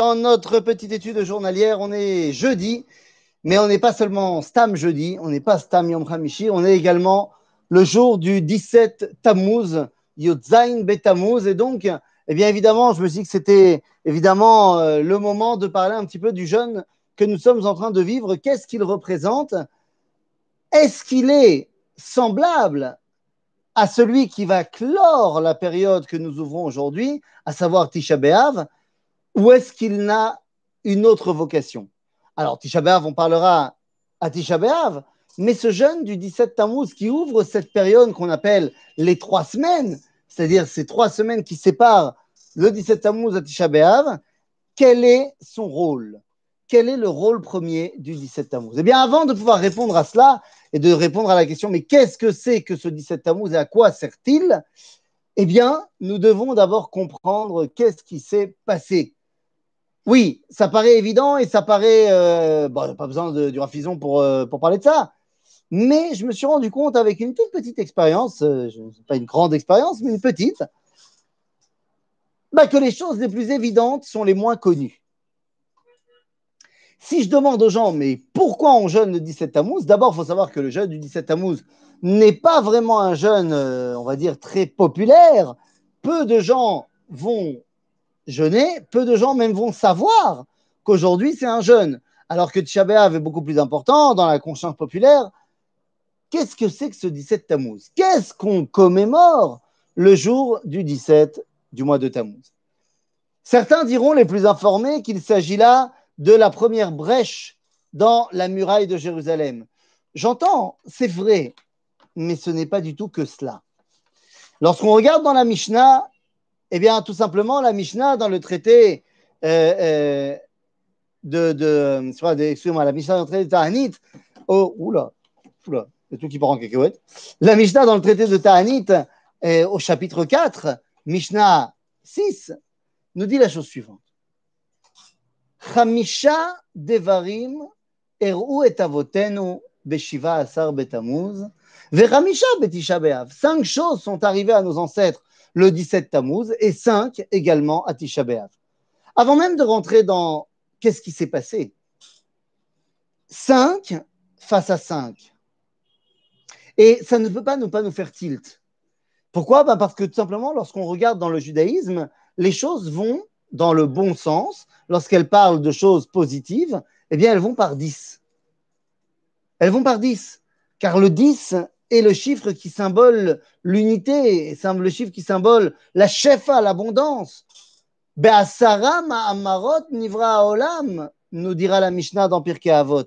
Dans notre petite étude journalière, on est jeudi, mais on n'est pas seulement Stam jeudi, on n'est pas Stam Yom Hamishi, on est également le jour du 17 Tammuz, Yotzain Betamuz, et donc, eh bien évidemment, je me suis dit que c'était évidemment euh, le moment de parler un petit peu du jeûne que nous sommes en train de vivre. Qu'est-ce qu'il représente? Est-ce qu'il est semblable à celui qui va clore la période que nous ouvrons aujourd'hui, à savoir Tisha B'Av? Ou est-ce qu'il n'a une autre vocation? Alors, Tisha B'Av, on parlera à Tisha B'Av, mais ce jeûne du 17 Tammuz qui ouvre cette période qu'on appelle les trois semaines, c'est-à-dire ces trois semaines qui séparent le 17 Tammuz à Tisha B'Av, quel est son rôle? Quel est le rôle premier du 17 Tammuz? Eh bien, avant de pouvoir répondre à cela et de répondre à la question, mais qu'est-ce que c'est que ce 17 Tammuz et à quoi sert-il? Eh bien, nous devons d'abord comprendre qu'est-ce qui s'est passé oui, ça paraît évident et ça paraît. Euh, bon, pas besoin de, du rafison pour, euh, pour parler de ça. Mais je me suis rendu compte avec une toute petite expérience, euh, pas une grande expérience, mais une petite, bah, que les choses les plus évidentes sont les moins connues. Si je demande aux gens, mais pourquoi on jeûne le 17 Tammuz? D'abord, il faut savoir que le jeûne du 17 Tammuz n'est pas vraiment un jeûne, on va dire, très populaire. Peu de gens vont jeûner, peu de gens même vont savoir qu'aujourd'hui c'est un jeûne, alors que Tisha est beaucoup plus important dans la conscience populaire. Qu'est-ce que c'est que ce 17 Tammuz? Qu'est-ce qu'on commémore le jour du 17 du mois de Tammuz? Certains diront, les plus informés, qu'il s'agit là de la première brèche dans la muraille de Jérusalem. J'entends, c'est vrai, mais ce n'est pas du tout que cela. Lorsqu'on regarde dans la Mishnah, eh bien, tout simplement, la Mishnah dans le traité euh, euh, de, de, excusez-moi, la Mishnah dans le traité de Ta'anit, oh, oula, oula, c'est tout qui part en cacahuète. La Mishnah dans le traité de Ta'anit, euh, au chapitre 4, Mishnah 6, nous dit la chose suivante. Chamisha devarim er'u et avotenu beshiva asar betamuz, ve'chamisha betisha be'av. Cinq choses sont arrivées à nos ancêtres le 17 Tammuz, et 5 également à Tisha. Avant même de rentrer dans qu'est-ce qui s'est passé, 5 face à 5. Et ça ne peut pas ne pas nous faire tilt. Pourquoi? Ben Parce que tout simplement, lorsqu'on regarde dans le judaïsme, les choses vont dans le bon sens. Lorsqu'elles parlent de choses positives, eh bien, elles vont par 10. Elles vont par 10. Car le 10 est le chiffre qui symbole l'unité, le chiffre qui symbole la shefa, l'abondance. Be'asara ma'amarot nivra olam, nous dira la Mishnah dans Pirkei Avot.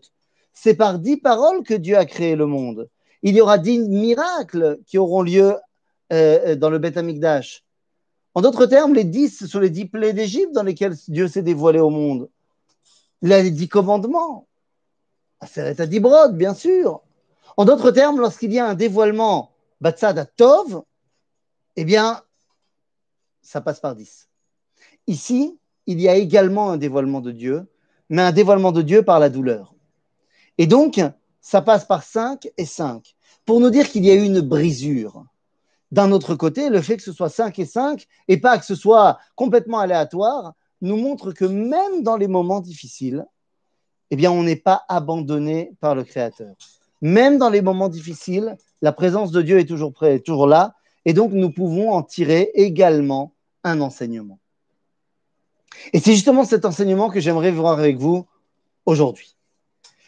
C'est par dix paroles que Dieu a créé le monde. Il y aura dix miracles qui auront lieu euh, dans le Beth Amikdash. En d'autres termes, les dix, sont les dix plaies d'Égypte dans lesquelles Dieu s'est dévoilé au monde. Les dix commandements. Affaire à Dibrod, bien sûr. En d'autres termes, lorsqu'il y a un dévoilement Batsad Tov, eh bien, ça passe par 10. Ici, il y a également un dévoilement de Dieu, mais un dévoilement de Dieu par la douleur. Et donc, ça passe par 5 et 5, pour nous dire qu'il y a eu une brisure. D'un autre côté, le fait que ce soit 5 et 5, et pas que ce soit complètement aléatoire, nous montre que même dans les moments difficiles, eh bien, on n'est pas abandonné par le Créateur. Même dans les moments difficiles, la présence de Dieu est toujours près, toujours là, et donc nous pouvons en tirer également un enseignement. Et c'est justement cet enseignement que j'aimerais voir avec vous aujourd'hui.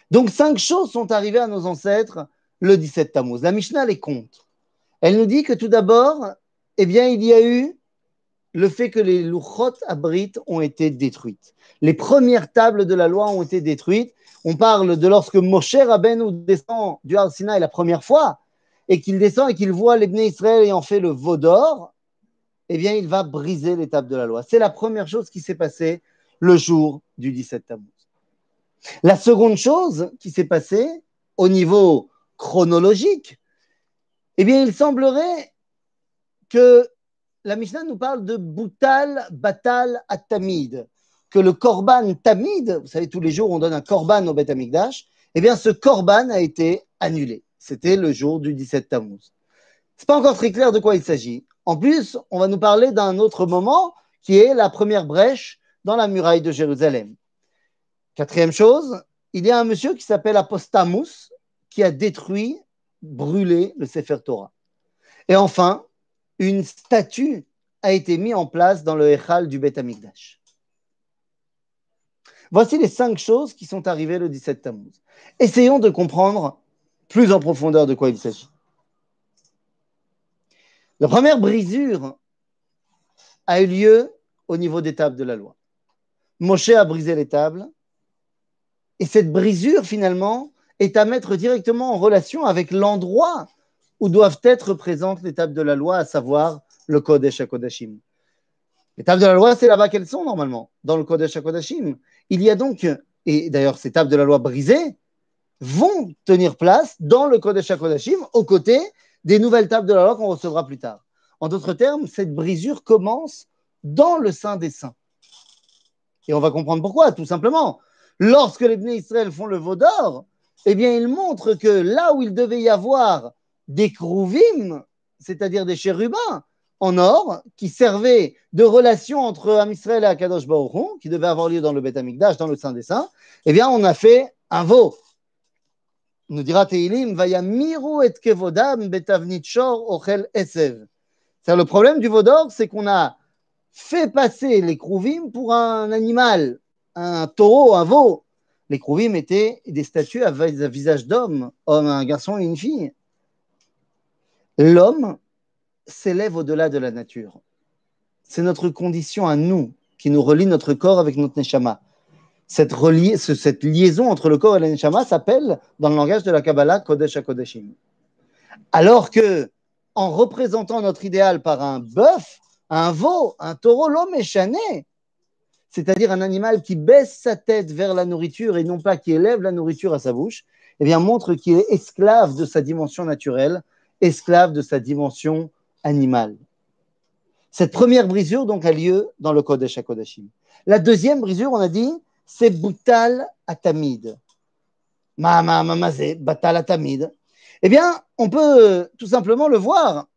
Donc cinq choses sont arrivées à nos ancêtres le 17 Tammuz. La Mishnah les compte. Elle nous dit que tout d'abord, eh bien, il y a eu le fait que les Luchot abrites ont été détruites. Les premières tables de la loi ont été détruites on parle de lorsque Moshe Rabbeinu descend du Har Sinai la première fois et qu'il descend et qu'il voit les Israël ayant fait le veau d'or, eh bien, il va briser l'étape de la loi. C'est la première chose qui s'est passée le jour du 17 Tammuz. La seconde chose qui s'est passée au niveau chronologique, eh bien, il semblerait que la Mishnah nous parle de Boutal Batal Atamid que le korban tamid, vous savez, tous les jours on donne un korban au Beth Amikdash, eh bien ce korban a été annulé. C'était le jour du 17 Tammuz. C'est pas encore très clair de quoi il s'agit. En plus, on va nous parler d'un autre moment qui est la première brèche dans la muraille de Jérusalem. Quatrième chose, il y a un monsieur qui s'appelle Apostamus qui a détruit, brûlé le Sefer Torah. Et enfin, une statue a été mise en place dans le Echal du Beth Amikdash. Voici les cinq choses qui sont arrivées le 17 Tammuz. Essayons de comprendre plus en profondeur de quoi il s'agit. La première brisure a eu lieu au niveau des tables de la loi. Moshe a brisé les tables, et cette brisure, finalement, est à mettre directement en relation avec l'endroit où doivent être présentes tables de la loi, à savoir le Kodesh HaKodashim. Tables de la loi, c'est là-bas qu'elles sont normalement, dans le Kodesh HaKodashim. Il y a donc, et d'ailleurs ces tables de la loi brisées, vont tenir place dans le Kodesh HaKodashim, aux côtés des nouvelles tables de la loi qu'on recevra plus tard. En d'autres termes, cette brisure commence dans le sein des saints. Et on va comprendre pourquoi, tout simplement. Lorsque les Bnei Israël font le veau d'or, eh bien, ils montrent que là où il devait y avoir des krouvim, c'est-à-dire des chérubins en or, qui servaient de relation entre Am Israël et Akadosh Baruch qui devait avoir lieu dans le Beth Amikdash, dans le Saint des Saints, eh bien, on a fait un veau. Nous dira Teilim, miru et kevodam betavnit shor ochel esev. C'est le problème du veau d'or, c'est qu'on a fait passer les krouvim pour un animal, un taureau, un veau. Les krouvim étaient des statues à visage d'homme, un garçon et une fille. L'homme s'élève au-delà de la nature. C'est notre condition à nous qui nous relie notre corps avec notre neshama. Cette, liaison entre le corps et le neshama s'appelle, dans le langage de la Kabbalah, Kodesh HaKodeshim. Alors que, en représentant notre idéal par un bœuf, un veau, un taureau, l'homme est c'est-à-dire un animal qui baisse sa tête vers la nourriture et non pas qui élève la nourriture à sa bouche, eh bien montre qu'il est esclave de sa dimension naturelle, esclave de sa dimension animale. Cette première brisure donc a lieu dans le Kodesh HaKodashim. La deuxième brisure, on a dit, c'est Boutal Atamid. Ma, ma, ma, Batal Atamid. Eh bien, on peut tout simplement le voir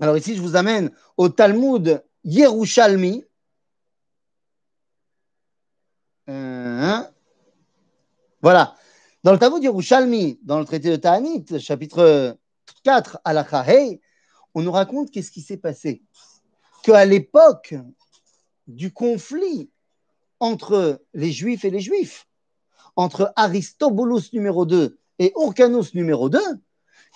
alors ici, je vous amène au Talmud Yerushalmi. Euh, voilà. Dans le Talmud Yerushalmi, dans le traité de Ta'anit, chapitre 4, à la on nous raconte qu'est-ce qui s'est passé. Qu'à l'époque du conflit entre les Juifs et les Juifs, entre Aristobulus numéro 2 et Orcanus numéro 2,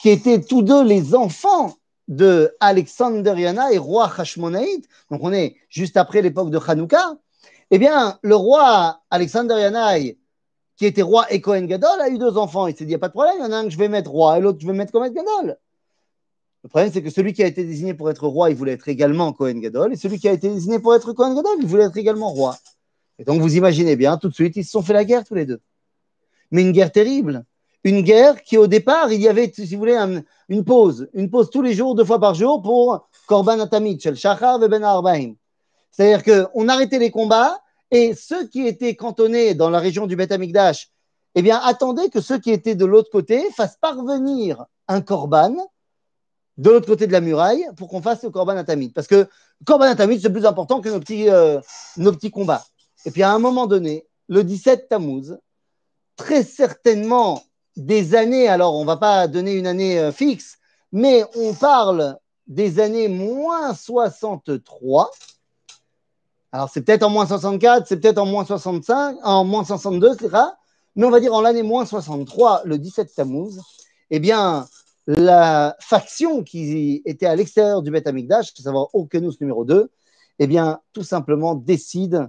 qui étaient tous deux les enfants de Alexandriana et roi Hashmonaïd, donc on est juste après l'époque de Hanouka, eh bien, le roi Alexandriana, qui était roi et Kohen Gadol, a eu deux enfants. Il s'est dit, il n'y a pas de problème, il y en a un que je vais mettre roi et l'autre je vais mettre Kohen Gadol. Le problème, c'est que celui qui a été désigné pour être roi, il voulait être également Kohen Gadol, et celui qui a été désigné pour être Kohen Gadol, il voulait être également roi. Et donc, vous imaginez bien, tout de suite, ils se sont fait la guerre tous les deux. Mais une guerre terrible une guerre qui, au départ, il y avait, si vous voulez, une pause, une pause tous les jours, deux fois par jour pour Korban Atamid, Shel Shachar et Ben Arbaim. C'est-à-dire qu'on arrêtait les combats et ceux qui étaient cantonnés dans la région du Beth Amikdash, eh bien, attendaient que ceux qui étaient de l'autre côté fassent parvenir un Korban de l'autre côté de la muraille pour qu'on fasse le Korban Atamid. Parce que Korban Atamid, c'est plus important que nos petits, euh, nos petits combats. Et puis, à un moment donné, le 17 Tammuz, très certainement des années, alors on ne va pas donner une année euh, fixe, mais on parle des années moins 63. Alors c'est peut-être en moins 64, c'est peut-être en moins 65, en moins 62, mais on va dire en l'année moins 63, le 17 Tammuz, eh bien, la faction qui était à l'extérieur du Beth Amikdash, à savoir Okenus numéro 2, eh bien, tout simplement décide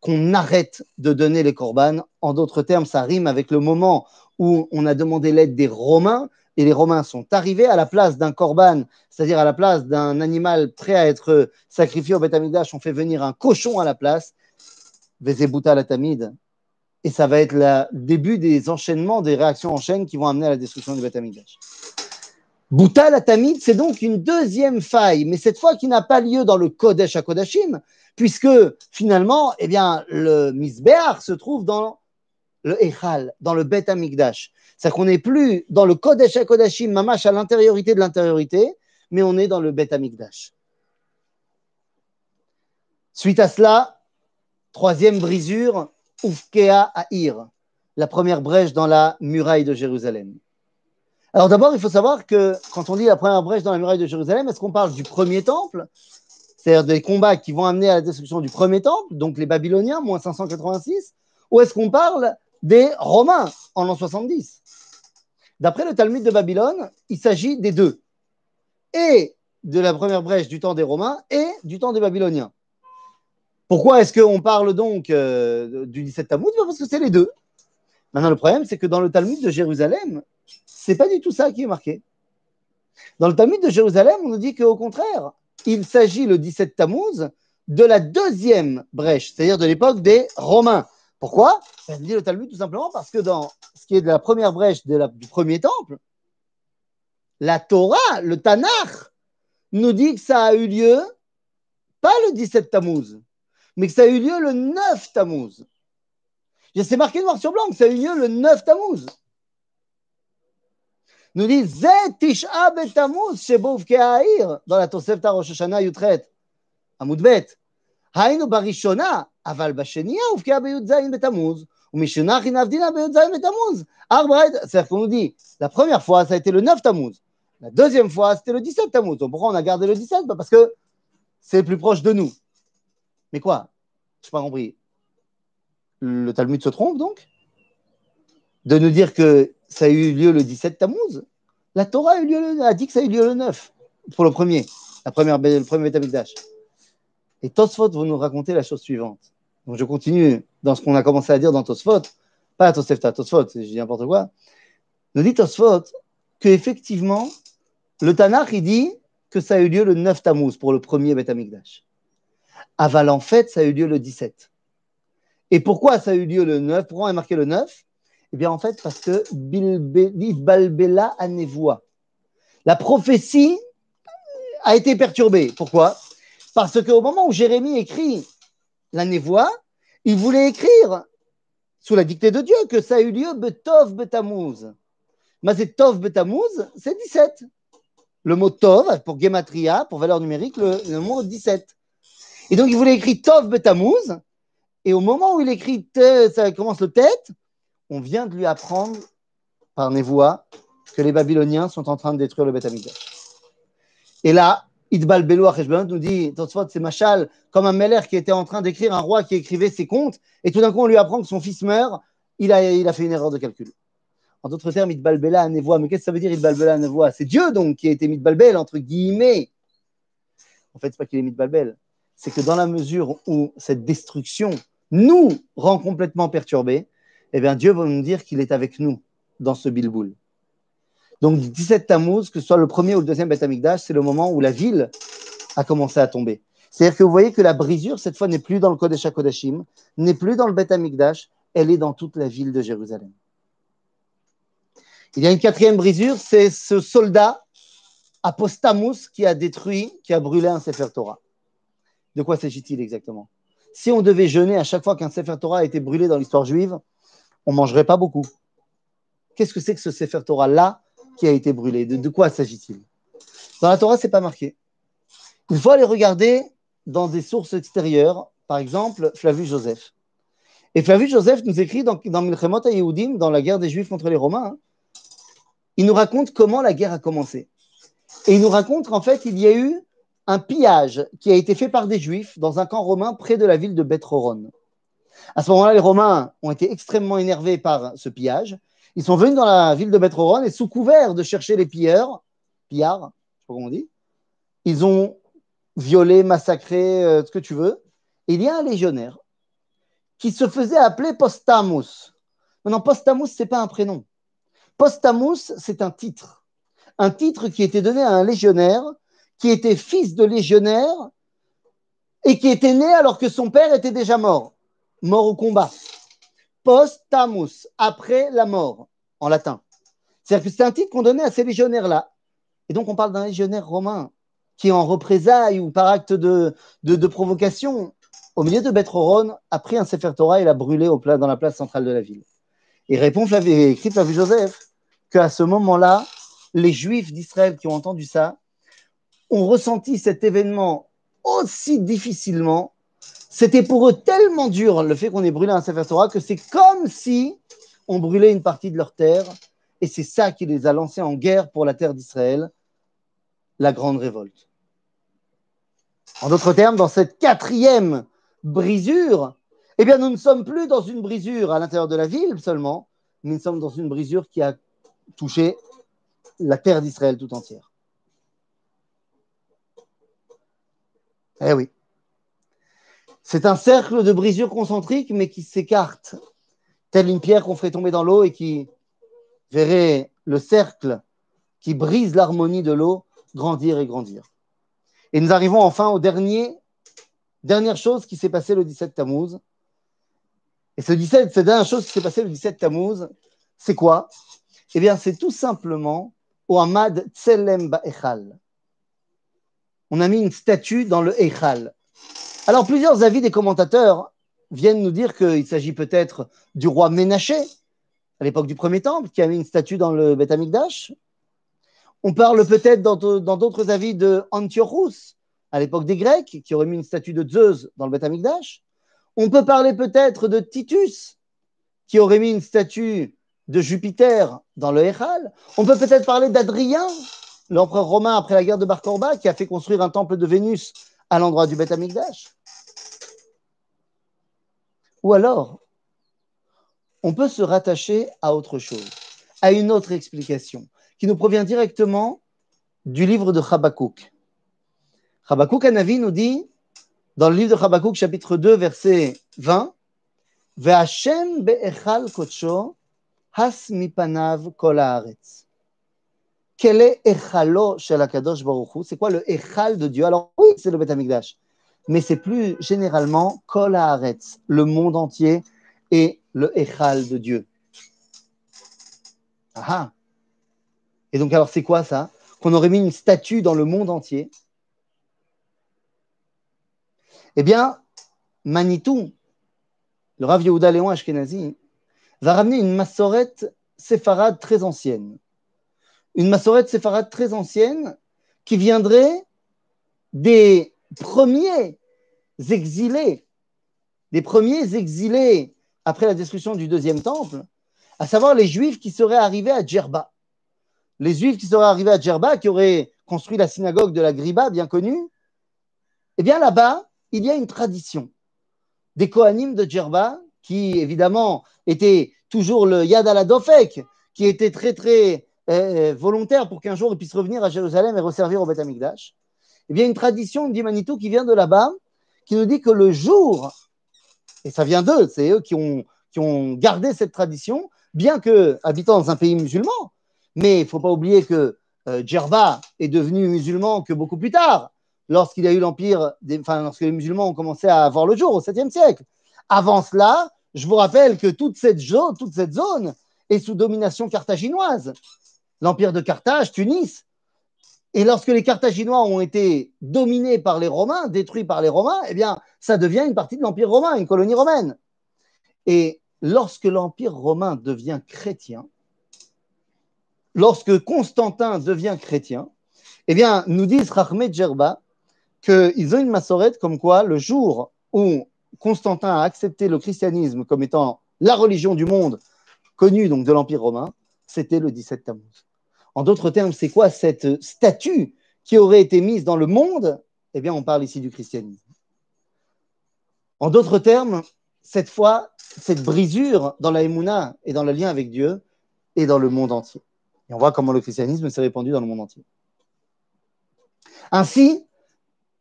qu'on arrête de donner les corbanes. En d'autres termes, ça rime avec le moment où on a demandé l'aide des Romains et les Romains sont arrivés à la place d'un corban, c'est-à-dire à la place d'un animal prêt à être sacrifié au Beth on fait venir un cochon à la place, Vezebouta la Tamid. Et ça va être le début des enchaînements, des réactions en chaîne qui vont amener à la destruction du Beth Bouta la Tamid, c'est donc une deuxième faille, mais cette fois qui n'a pas lieu dans le Kodesh à Kodashim, puisque finalement, eh bien, le Misbéar se trouve dans le Echal, dans le Bet Amigdash. C'est-à-dire qu'on n'est plus dans le Kodesh HaKodashim, Mamash, à l'intériorité de l'intériorité, mais on est dans le Bet Amigdash. Suite à cela, Troisième brisure, Ufkea Aïr, la première brèche dans la muraille de Jérusalem. Alors d'abord, il faut savoir que quand on dit la première brèche dans la muraille de Jérusalem, est-ce qu'on parle du premier temple, c'est-à-dire des combats qui vont amener à la destruction du premier temple, donc les Babyloniens, moins 586, ou est-ce qu'on parle des Romains en l'an 70 D'après le Talmud de Babylone, il s'agit des deux, et de la première brèche du temps des Romains et du temps des Babyloniens. Pourquoi est-ce qu'on parle donc euh, du 17 Tammuz Parce que c'est les deux. Maintenant, le problème, c'est que dans le Talmud de Jérusalem, c'est pas du tout ça qui est marqué. Dans le Talmud de Jérusalem, on nous dit qu'au contraire, il s'agit le 17 Tammuz de la deuxième brèche, c'est-à-dire de l'époque des Romains. Pourquoi? Dit le Talmud tout simplement parce que dans ce qui est de la première brèche du premier temple, la Torah, le Tanakh, nous dit que ça a eu lieu pas le 17 Tammuz, mais que ça a eu lieu le 9 Tammuz. C'est marqué noir sur blanc que ça a eu lieu le 9 Tammuz. Nous dit Zetisha Tammuz chez Kehaïr dans la Tosefta Rosh Hashanah Yutret, Amoudbet. Haïnu Barishona, אבל בשנייה הובקעה בי"ז בתמוז, ומשנה חינב דינה בי"ז בתמוז. ארבע, c'est-à-dire qu'on nous dit, la première fois, ça a été le 9 Tammuz. La deuxième fois, c'était le 17 Tammuz. Donc pourquoi on a gardé le 17 bah Parce que c'est plus proche de nous. Mais quoi Je n'ai pas compris. Le Talmud se trompe donc De nous dire que ça a eu lieu le 17 Tammuz La Torah a, eu lieu a dit que ça a eu lieu le 9 pour le premier, la première, le premier Betamikdash. Et Tosfot vous nous raconter la chose suivante. Donc je continue dans ce qu'on a commencé à dire dans Tosfot, pas Tosefta, Tosfot, je dis n'importe quoi. Nous dit Tosfot qu'effectivement, le Tanakh, il dit que ça a eu lieu le 9 Tammuz pour le premier Beth Amikdash. Aval, en fait, ça a eu lieu le 17. Et pourquoi ça a eu lieu le 9 Pourquoi on a marqué le 9 Eh bien, en fait, parce que Balbela Anevoa. La prophétie a été perturbée. Pourquoi? Parce qu'au moment où Jérémie écrit la névoie, il voulait écrire sous la dictée de Dieu que ça a eu lieu Betov Betamouz. Mais c'est Tov Betamouz, c'est 17. Le mot Tov, pour Gematria, pour valeur numérique, le, mot 17. Et donc il voulait écrire Tov Betamouz, et au moment où il écrit, ça commence le tête, on vient de lui apprendre par névoie que les Babyloniens sont en train de détruire le Beth Et là, Idbal Belou nous dit, c'est Machal, comme un Meller qui était en train d'écrire, un roi qui écrivait ses comptes, et tout d'un coup on lui apprend que son fils meurt, il a, il a fait une erreur de calcul. En d'autres termes, Idbal Bela Nevoa, mais qu'est-ce que ça veut dire Idbal Bela Nevoa C'est Dieu donc qui a été Midbalbel, entre guillemets. En fait, c'est pas qu'il est Midbalbel, c'est que dans la mesure où cette destruction nous rend complètement perturbés, eh bien Dieu va nous dire qu'il est avec nous dans ce bilboul. Donc 17 Tammuz, que ce soit le premier ou le deuxième Beth Amikdash, c'est le moment où la ville a commencé à tomber. C'est-à-dire que vous voyez que la brisure, cette fois, n'est plus dans le Kodesh HaKodashim, n'est plus dans le Beth Amikdash, elle est dans toute la ville de Jérusalem. Il y a une quatrième brisure, c'est ce soldat Apostamus qui a détruit, qui a brûlé un Sefer Torah. De quoi s'agit-il exactement? Si on devait jeûner à chaque fois qu'un Sefer Torah a été brûlé dans l'histoire juive, on ne mangerait pas beaucoup. Qu'est-ce que c'est que ce Sefer Torah-là? Qui a été brûlé. De, quoi s'agit-il? Dans la Torah, ce n'est pas marqué. Il faut aller regarder dans des sources extérieures, par exemple Flavius Joseph. Et Flavius Joseph nous écrit dans, dans Yehudim, dans la guerre des Juifs contre les Romains, hein, il nous raconte comment la guerre a commencé. Et il nous raconte qu'en fait, il y a eu un pillage qui a été fait par des Juifs dans un camp romain près de la ville de Bethroron. À ce moment-là, les Romains ont été extrêmement énervés par ce pillage ils sont venus dans la ville de Bethroron et sous couvert de chercher les pilleurs, pillards, je sais pas comment on dit, ils ont violé, massacré, euh, ce que tu veux. Et il y a un légionnaire qui se faisait appeler Postamus. Maintenant, Postamus, ce n'est pas un prénom. Postamus, c'est un titre. Un titre qui était donné à un légionnaire qui était fils de légionnaire et qui était né alors que son père était déjà mort, mort au combat post-tamus, après la mort, en latin. C'est-à-dire que c'est un titre qu'on donnait à ces légionnaires-là. Et donc, on parle d'un légionnaire romain qui, en représailles ou par acte de, de, provocation, au milieu de Bethroron, a pris un Sefer Torah et l'a brûlé au plat, dans la place centrale de la ville. Et répond Flavius, écrit Flavius Joseph qu'à ce moment-là, les Juifs d'Israël qui ont entendu ça ont ressenti cet événement aussi difficilement c'était pour eux tellement dur le fait qu'on ait brûlé un Sefer Torah que c'est comme si on brûlait une partie de leur terre. Et c'est ça qui les a lancés en guerre pour la terre d'Israël, la grande révolte. En d'autres termes, dans cette quatrième brisure, eh bien, nous ne sommes plus dans une brisure à l'intérieur de la ville seulement, mais nous sommes dans une brisure qui a touché la terre d'Israël tout entière. Eh oui. C'est un cercle de brisure concentrique, mais qui s'écarte, telle une pierre qu'on ferait tomber dans l'eau et qui verrait le cercle qui brise l'harmonie de l'eau grandir et grandir. Et nous arrivons enfin au dernier, dernière chose qui s'est passée le 17 Tammuz. Et ce 17, cette dernière chose qui s'est passée le 17 Tammuz, c'est quoi? Eh bien, c'est tout simplement au Hamad Tselem Echal. On a mis une statue dans le Echal. Alors, plusieurs avis des commentateurs viennent nous dire qu'il s'agit peut-être du roi Ménaché, à l'époque du premier temple, qui a mis une statue dans le Beth. On parle peut-être dans d'autres avis de Antiochus, à l'époque des Grecs, qui aurait mis une statue de Zeus dans le Beth Amikdash. On peut parler peut-être de Titus, qui aurait mis une statue de Jupiter dans le Echal. On peut peut-être parler d'Adrien, l'empereur romain après la guerre de Bar Korba, qui a fait construire un temple de Vénus à l'endroit du Beth. Ou alors, on peut se rattacher à autre chose, à une autre explication qui nous provient directement du livre de Habakkuk. Habakkuk Anavi nous dit, dans le livre de Habakkuk, chapitre 2, verset 20, Ve'ashem be'echal kocho has mipanav kol haaretz. Quel est Echalo shel Akadosh Baruch C'est quoi le Echal de Dieu? Alors oui, c'est le Beth mais c'est plus généralement Kol Haaretz, le monde entier et le Echal de Dieu. Ah. Et donc, alors, c'est quoi ça? Qu'on aurait mis une statue dans le monde entier? Eh bien, Manitou, le Rav Yehuda Léon Ashkenazi, va ramener une massorette séfarade très ancienne. Une massorette séfarade très ancienne qui viendrait des premiers exilés, des premiers exilés après la destruction du deuxième temple, à savoir les Juifs qui seraient arrivés à Djerba les Juifs qui seraient arrivés à Djerba, qui auraient construit la synagogue de la Griba, bien connue, eh bien là-bas, il y a une tradition des Kohanim de Djerba, qui évidemment étaient toujours le Yad al qui était très très euh, volontaire pour qu'un jour ils puissent revenir à Jérusalem et resservir au Beth Amikdash. Eh bien, une tradition d'Imanitou qui vient de là-bas, qui nous dit que le jour, et ça vient d'eux, c'est eux qui ont, gardé cette tradition, bien que habitant dans un pays musulman, mais il ne faut pas oublier que euh, Djerba est devenu musulman que beaucoup plus tard, lorsqu'il a eu l'empire, enfin, lorsque les musulmans ont commencé à avoir le jour au 7e siècle. Avant cela, je vous rappelle que toute cette zone est sous domination carthaginoise. L'empire de Carthage, Tunis. Et lorsque les Carthaginois ont été dominés par les Romains, détruits par les Romains, eh bien, ça devient une partie de l'empire romain, une colonie romaine. Et lorsque l'empire romain devient chrétien, lorsque Constantin devient chrétien, eh bien, nous disent Rahmed Djerba qu'ils ont une massorette comme quoi le jour où Constantin a accepté le christianisme comme étant la religion du monde connue donc de l'Empire romain, c'était le 17 Tammuz. En d'autres termes, c'est quoi cette statue qui aurait été mise dans le monde? Eh bien, on parle ici du christianisme. En d'autres termes, cette fois, cette brisure dans la Emouna et dans le lien avec Dieu est dans le monde entier. Et on voit comment le christianisme s'est répandu dans le monde entier. Ainsi,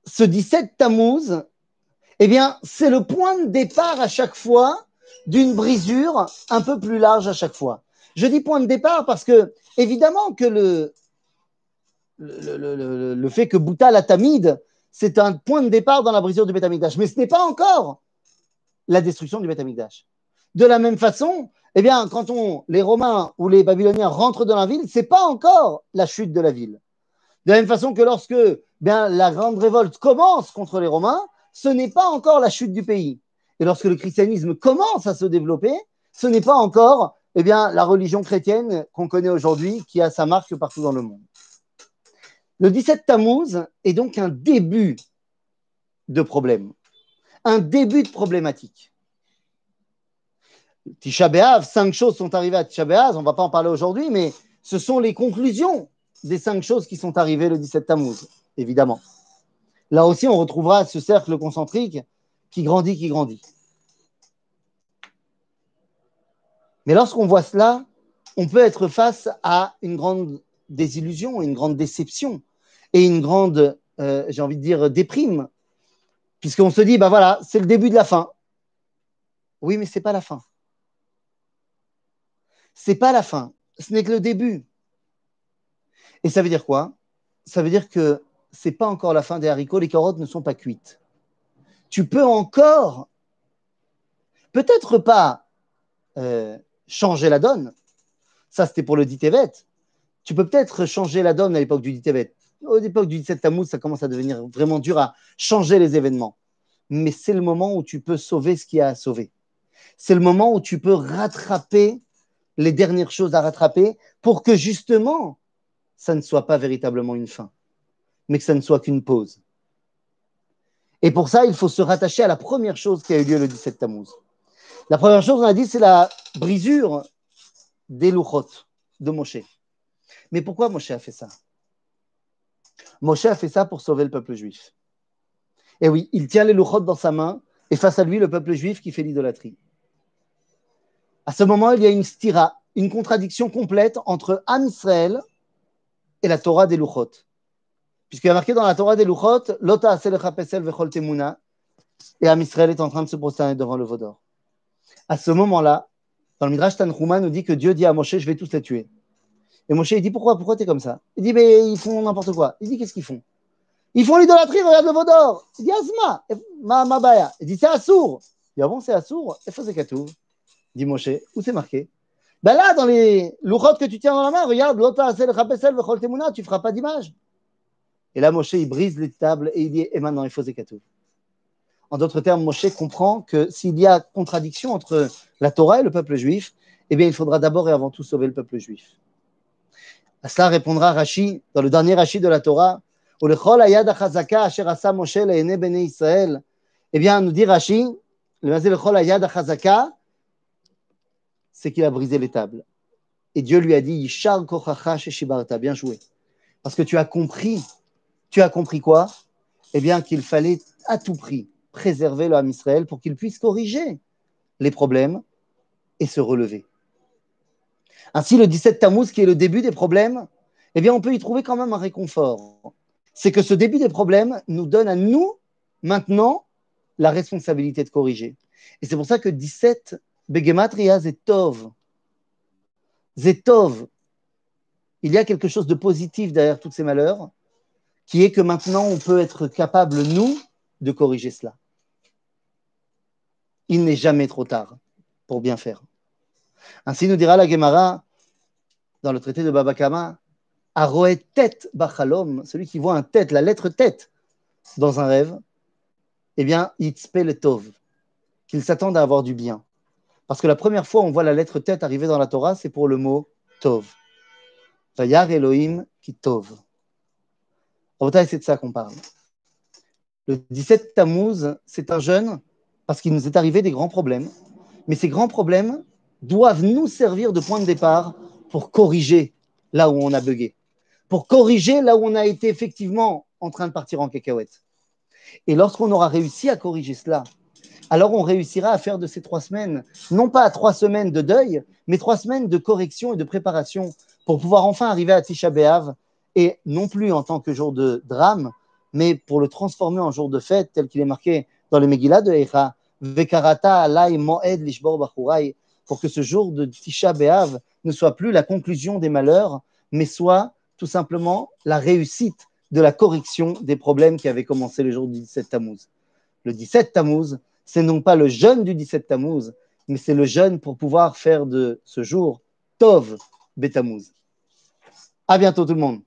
ce 17 Tammuz, eh bien, c'est le point de départ à chaque fois d'une brisure un peu plus large à chaque fois. Je dis point de départ parce que, évidemment, que le, fait que Bouta la Tamide, c'est un point de départ dans la brisure du Betamikdash, mais ce n'est pas encore la destruction du Betamikdash. De la même façon, eh bien, quand les Romains ou les Babyloniens rentrent dans la ville, ce n'est pas encore la chute de la ville. De la même façon que lorsque bien, la grande révolte commence contre les Romains, ce n'est pas encore la chute du pays. Et lorsque le christianisme commence à se développer, ce n'est pas encore eh bien, la religion chrétienne qu'on connaît aujourd'hui, qui a sa marque partout dans le monde. Le 17 Tammuz est donc un début de problème. un début de problématique. Tisha cinq choses sont arrivées à Tisha on ne va pas en parler aujourd'hui, mais ce sont les conclusions des cinq choses qui sont arrivées le 17 Tammuz, évidemment. Là aussi, on retrouvera ce cercle concentrique qui grandit, qui grandit. Mais lorsqu'on voit cela, on peut être face à une grande désillusion, une grande déception et une grande, euh, j'ai envie de dire, déprime, puisqu'on se dit, bah voilà, c'est le début de la fin. Oui, mais ce n'est pas la fin. Ce n'est pas la fin, ce n'est que le début. Et ça veut dire quoi? Ça veut dire que ce n'est pas encore la fin des haricots, les carottes ne sont pas cuites. Tu peux encore, peut-être pas euh, changer la donne, ça c'était pour le Ditevet, tu peux peut-être changer la donne à l'époque du Ditevet. Au l'époque du 17 Tammuz, ça commence à devenir vraiment dur à changer les événements. Mais c'est le moment où tu peux sauver ce qu'il y a à sauver. C'est le moment où tu peux rattraper les dernières choses à rattraper pour que justement, ça ne soit pas véritablement une fin, mais que ça ne soit qu'une pause. Et pour ça, il faut se rattacher à la première chose qui a eu lieu le 17 Tammuz. La première chose, on a dit, c'est la brisure des louchot de Moshe. Mais pourquoi Moshe a fait ça? Moshe a fait ça pour sauver le peuple juif. Et oui, il tient les louchot dans sa main et face à lui, le peuple juif qui fait l'idolâtrie. À ce moment, il y a une stira, une contradiction complète entre Am Israël et la Torah des Luchot. Puisqu'il y a marqué dans la Torah des Luchot, Lota pesel vechol temuna, et Am Israël est en train de se prosterner devant le Vaudor. À ce moment-là, dans le Midrash Tanchuma nous dit que Dieu dit à Moshe, je vais tous les tuer. Et Moshe, il dit, pourquoi, pourquoi tu es comme ça? Il dit, mais ils font n'importe quoi. Il dit, qu'est-ce qu'ils font? Ils font l'idolâtrie, regarde le Vaudor. Il dit, Asma, ma, baya. Il dit, c'est Assour. Il dit, ah bon, c'est Assour? Et faisait Katouv dit Moshe. Où c'est marqué? Ben là, dans les louchotes que tu tiens dans la main, regarde, l'ota tu feras pas d'image. Et là, Moshe, il brise les tables et il dit, et maintenant, il faut Zekatou. En d'autres termes, Moshe comprend que s'il y a contradiction entre la Torah et le peuple juif, eh bien, il faudra d'abord et avant tout sauver le peuple juif. À cela répondra Rashi, dans le dernier Rashi de la Torah, eh bien, nous dit Rashi, le c'est qu'il a brisé les tables. Et Dieu lui a dit, bien joué. Parce que tu as compris, tu as compris quoi? Eh bien qu'il fallait à tout prix préserver l'homme Israël pour qu'il puisse corriger les problèmes et se relever. Ainsi, le 17 Tammuz, qui est le début des problèmes, eh bien, on peut y trouver quand même un réconfort. C'est que ce début des problèmes nous donne à nous, maintenant, la responsabilité de corriger. Et c'est pour ça que 17 Begematria Zetov. Zetov. Il y a quelque chose de positif derrière tous ces malheurs, qui est que maintenant on peut être capable, nous, de corriger cela. Il n'est jamais trop tard pour bien faire. Ainsi nous dira la Gemara dans le traité de Babakama, Aroet tête bachalom, celui qui voit un tête, la lettre tête dans un rêve, eh bien, itzpe tov, qu'il s'attende à avoir du bien. Parce que la première fois on voit la lettre tête arriver dans la Torah, c'est pour le mot Tov. Vayar Elohim qui Tov. c'est de ça qu'on parle. Le 17 Tammuz, c'est un jeune parce qu'il nous est arrivé des grands problèmes. Mais ces grands problèmes doivent nous servir de point de départ pour corriger là où on a bugué. Pour corriger là où on a été effectivement en train de partir en cacahuète. Et lorsqu'on aura réussi à corriger cela, alors on réussira à faire de ces trois semaines, non pas trois semaines de deuil, mais trois semaines de correction et de préparation pour pouvoir enfin arriver à Tisha B'Av, et non plus en tant que jour de drame, mais pour le transformer en jour de fête, tel qu'il est marqué dans le Megillah de Echa, Vekarata alay moed lishbor bachurai, pour que ce jour de Tisha B'Av ne soit plus la conclusion des malheurs, mais soit tout simplement la réussite de la correction des problèmes qui avaient commencé le jour du 17 Tammuz. Le 17 Tammuz, c'est non pas le jeûne du 17 Tammuz, mais c'est le jeûne pour pouvoir faire de ce jour Tov Betammuz. À bientôt tout le monde.